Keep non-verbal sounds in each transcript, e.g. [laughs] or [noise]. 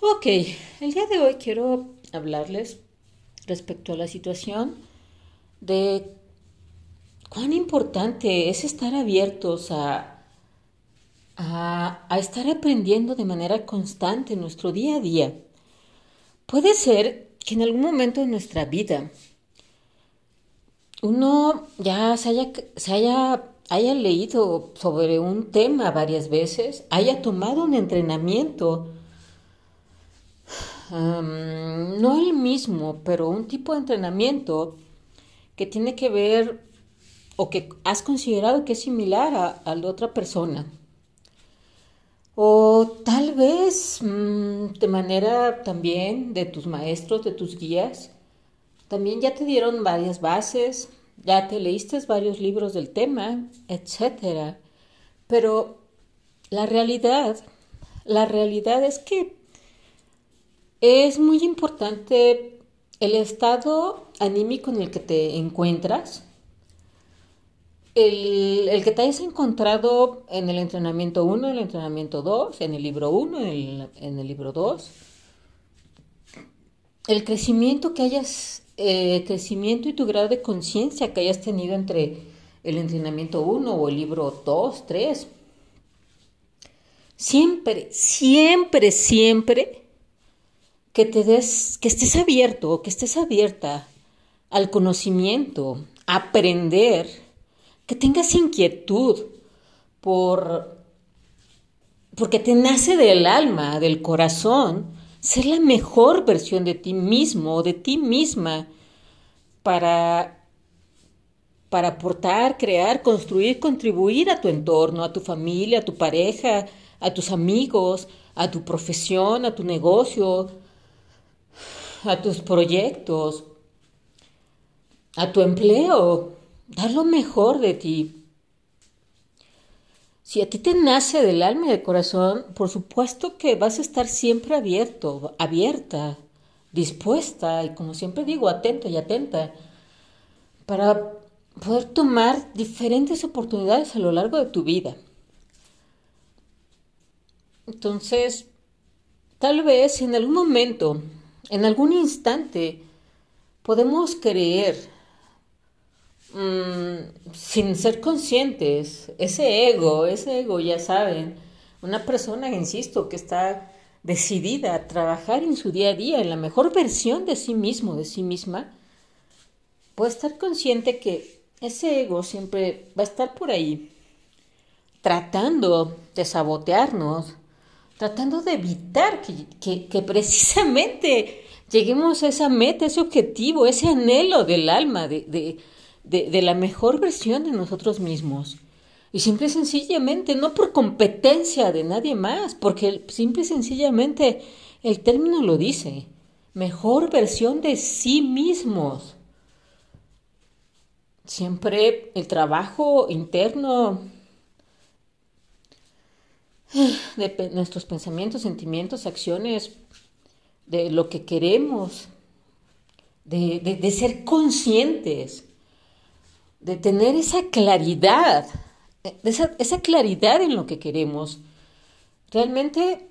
Ok, el día de hoy quiero hablarles respecto a la situación de cuán importante es estar abiertos a, a, estar aprendiendo de manera constante en nuestro día a día. Puede ser que en algún momento de nuestra vida uno ya se haya, se haya, haya leído sobre un tema varias veces, haya tomado un entrenamiento, no el mismo, pero un tipo de entrenamiento que tiene que ver o que has considerado que es similar a, a la otra persona. O tal vez mmm, de manera también de tus maestros, de tus guías, también ya te dieron varias bases, ya te leíste varios libros del tema, etc. Pero la realidad, la realidad es que es muy importante el estado anímico en el que te encuentras, el, el que te hayas encontrado en el entrenamiento 1, en el entrenamiento 2, en el libro 1, en el, libro 2, el crecimiento que hayas, eh, crecimiento y tu grado de conciencia que hayas tenido entre el entrenamiento 1 o el libro 2, 3. Siempre, siempre, siempre que te des, que estés abierto, que estés abierta al conocimiento, a aprender, que tengas inquietud por porque te nace del alma, del corazón, ser la mejor versión de ti mismo o de ti misma para para aportar, crear, construir, contribuir a tu entorno, a tu familia, a tu pareja, a tus amigos, a tu profesión, a tu negocio, a tus proyectos, a tu empleo, dar lo mejor de ti. Si a ti te nace del alma y del corazón, por supuesto que vas a estar siempre abierto, abierta, dispuesta y como siempre digo, atento y atenta para poder tomar diferentes oportunidades a lo largo de tu vida. Entonces, tal vez en algún momento en algún instante podemos creer, mmm, sin ser conscientes, ese ego, ese ego, ya saben, una persona, insisto, que está decidida a trabajar en su día a día, en la mejor versión de sí mismo, de sí misma, puede estar consciente que ese ego siempre va a estar por ahí, tratando de sabotearnos, tratando de evitar que, que, que precisamente lleguemos a esa meta, ese objetivo, ese anhelo del alma, de, de, de, de, la mejor versión de nosotros mismos. Y simple y sencillamente, no por competencia de nadie más, porque simple y sencillamente el término lo dice, mejor versión de sí mismos. Siempre el trabajo interno de nuestros pensamientos, sentimientos, acciones, de lo que queremos, de, de, ser conscientes, de tener esa claridad, esa, esa claridad en lo que queremos. Realmente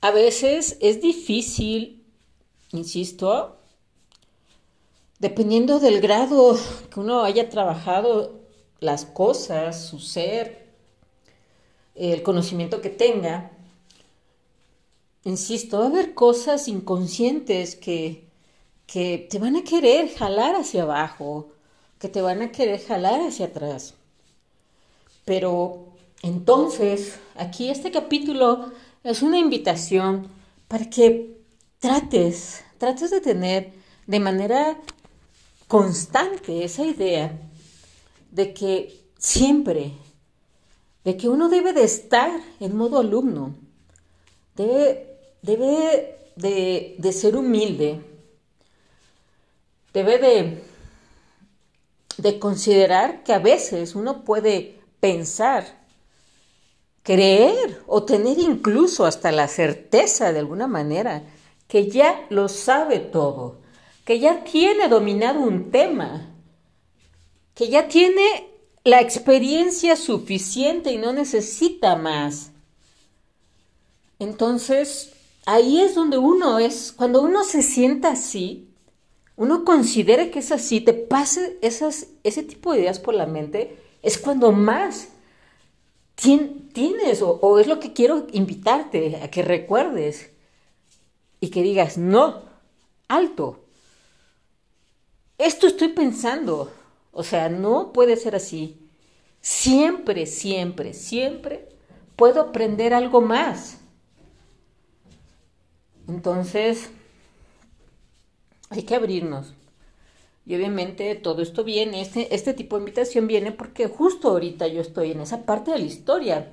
a veces es difícil, insisto, dependiendo del grado que uno haya trabajado las cosas, su ser, el conocimiento que tenga, insisto, va a haber cosas inconscientes que, que te van a querer jalar hacia abajo, que te van a querer jalar hacia atrás. Pero entonces, aquí este capítulo es una invitación para que trates, trates de tener de manera constante esa idea de que siempre, de que uno debe de estar en modo alumno, debe debe de, de ser humilde, debe de, de considerar que a veces uno puede pensar, creer o tener incluso hasta la certeza de alguna manera que ya lo sabe todo, que ya tiene dominado un tema, que ya tiene la experiencia suficiente y no necesita más. Entonces, ahí es donde uno es, cuando uno se sienta así, uno considera que es así, te pase esas, ese tipo de ideas por la mente, es cuando más tienes, o, o es lo que quiero invitarte a que recuerdes y que digas, no, alto, esto estoy pensando, o sea, no puede ser así. Siempre, siempre, siempre puedo aprender algo más. Entonces, hay que abrirnos. Y obviamente todo esto viene, este, este tipo de invitación viene porque justo ahorita yo estoy en esa parte de la historia.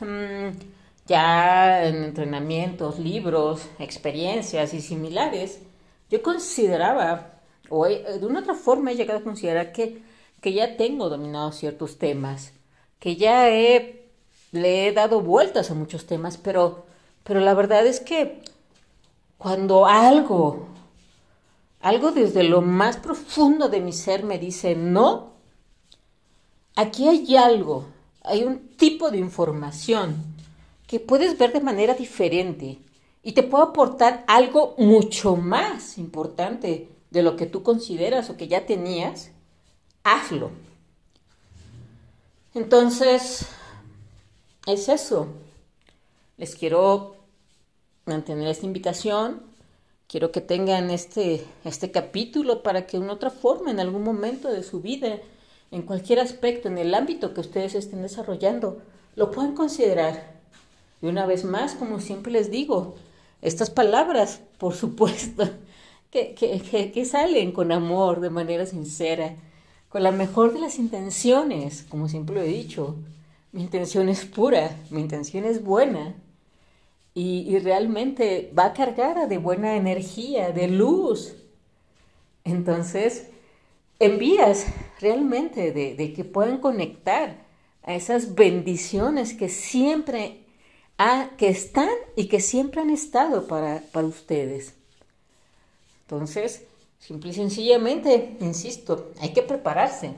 Mm, ya en entrenamientos, libros, experiencias y similares, yo consideraba, o de una otra forma he llegado a considerar que, que ya tengo dominado ciertos temas, que ya he, le he dado vueltas a muchos temas, pero, pero la verdad es que cuando algo, algo desde lo más profundo de mi ser me dice no, aquí hay algo, hay un tipo de información que puedes ver de manera diferente y te puedo aportar algo mucho más importante de lo que tú consideras o que ya tenías, hazlo. Entonces, es eso. Les quiero mantener esta invitación. Quiero que tengan este, este capítulo para que en otra forma, en algún momento de su vida, en cualquier aspecto, en el ámbito que ustedes estén desarrollando, lo puedan considerar. Y una vez más, como siempre les digo, estas palabras, por supuesto, que, que, salen con amor, de manera sincera, con la mejor de las intenciones, como siempre lo he dicho. Mi intención es pura, mi intención es buena, y, realmente va cargada de buena energía, de luz. Entonces, envías realmente de, que puedan conectar a esas bendiciones que siempre que están y que siempre han estado para, para ustedes. Entonces, simple y sencillamente, insisto, hay que prepararse.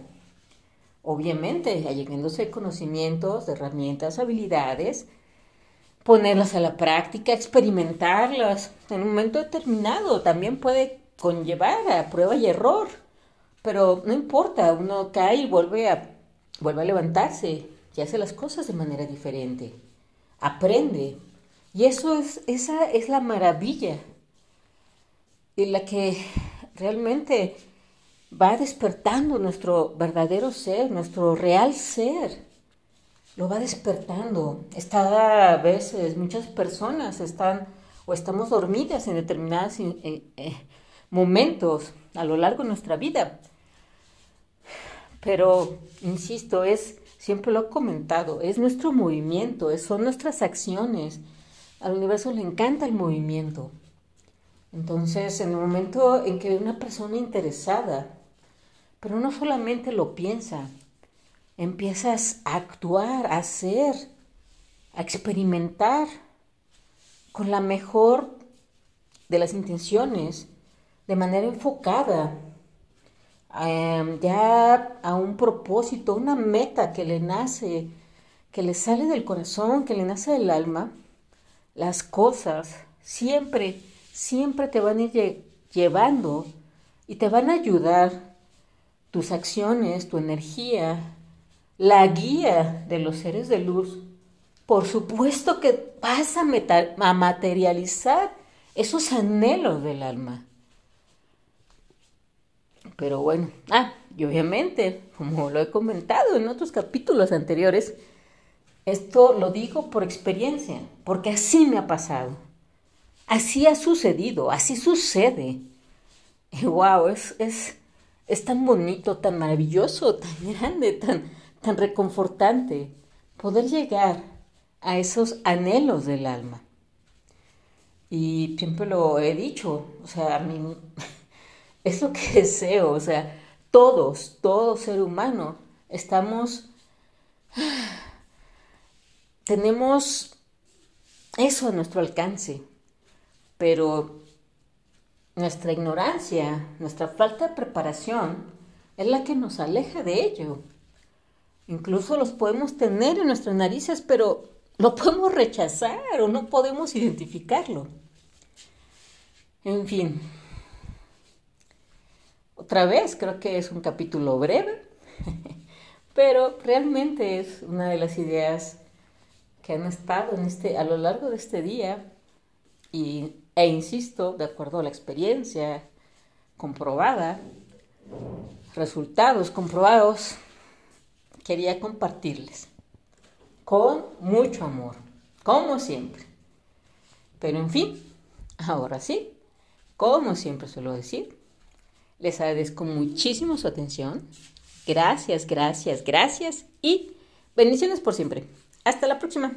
Obviamente, allegándose conocimientos, herramientas, habilidades, ponerlas a la práctica, experimentarlas en un momento determinado. También puede conllevar a prueba y error, pero no importa, uno cae y vuelve a, vuelve a levantarse y hace las cosas de manera diferente. Aprende. Y eso es, esa es la maravilla en la que realmente va despertando nuestro verdadero ser, nuestro real ser lo va despertando. Está a veces, muchas personas están o estamos dormidas en determinados eh, eh, momentos a lo largo de nuestra vida. Pero, insisto, es, siempre lo he comentado, es nuestro movimiento, son nuestras acciones. Al universo le encanta el movimiento. Entonces, en el momento en que una persona interesada, pero no solamente lo piensa, empiezas a actuar, a hacer, a experimentar con la mejor de las intenciones, de manera enfocada, em, ya a un propósito, una meta que le nace, que le sale del corazón, que le nace del alma, las cosas siempre, siempre te van a ir llevando y te van a ayudar tus acciones, tu energía, la guía de los seres de luz, por supuesto que vas a, materializar esos anhelos del alma. Pero bueno, ah, y obviamente, como lo he comentado en otros capítulos anteriores, esto lo digo por experiencia, porque así me ha pasado. Así ha sucedido, así sucede. Y wow, es, es, es tan bonito, tan maravilloso, tan [laughs] grande, tan, tan reconfortante poder llegar a esos anhelos del alma. Y siempre lo he dicho, o sea, a mí [laughs] es lo que [laughs] deseo, o sea, todos, todo ser humano, estamos, [sighs] tenemos eso a nuestro alcance, pero nuestra ignorancia, nuestra falta de preparación es la que nos aleja de ello. Incluso los podemos tener en nuestras narices, pero lo [laughs] podemos rechazar o no podemos identificarlo. En fin, otra vez creo que es un capítulo breve, [laughs] pero realmente es una de las ideas que han estado este, a lo largo de este día y, e insisto, de acuerdo a la experiencia comprobada, resultados comprobados, quería compartirles con mucho amor, como siempre. Pero en fin, ahora sí, como siempre suelo decir, les agradezco muchísimo su atención. Gracias, gracias, gracias y bendiciones por siempre. Hasta la próxima.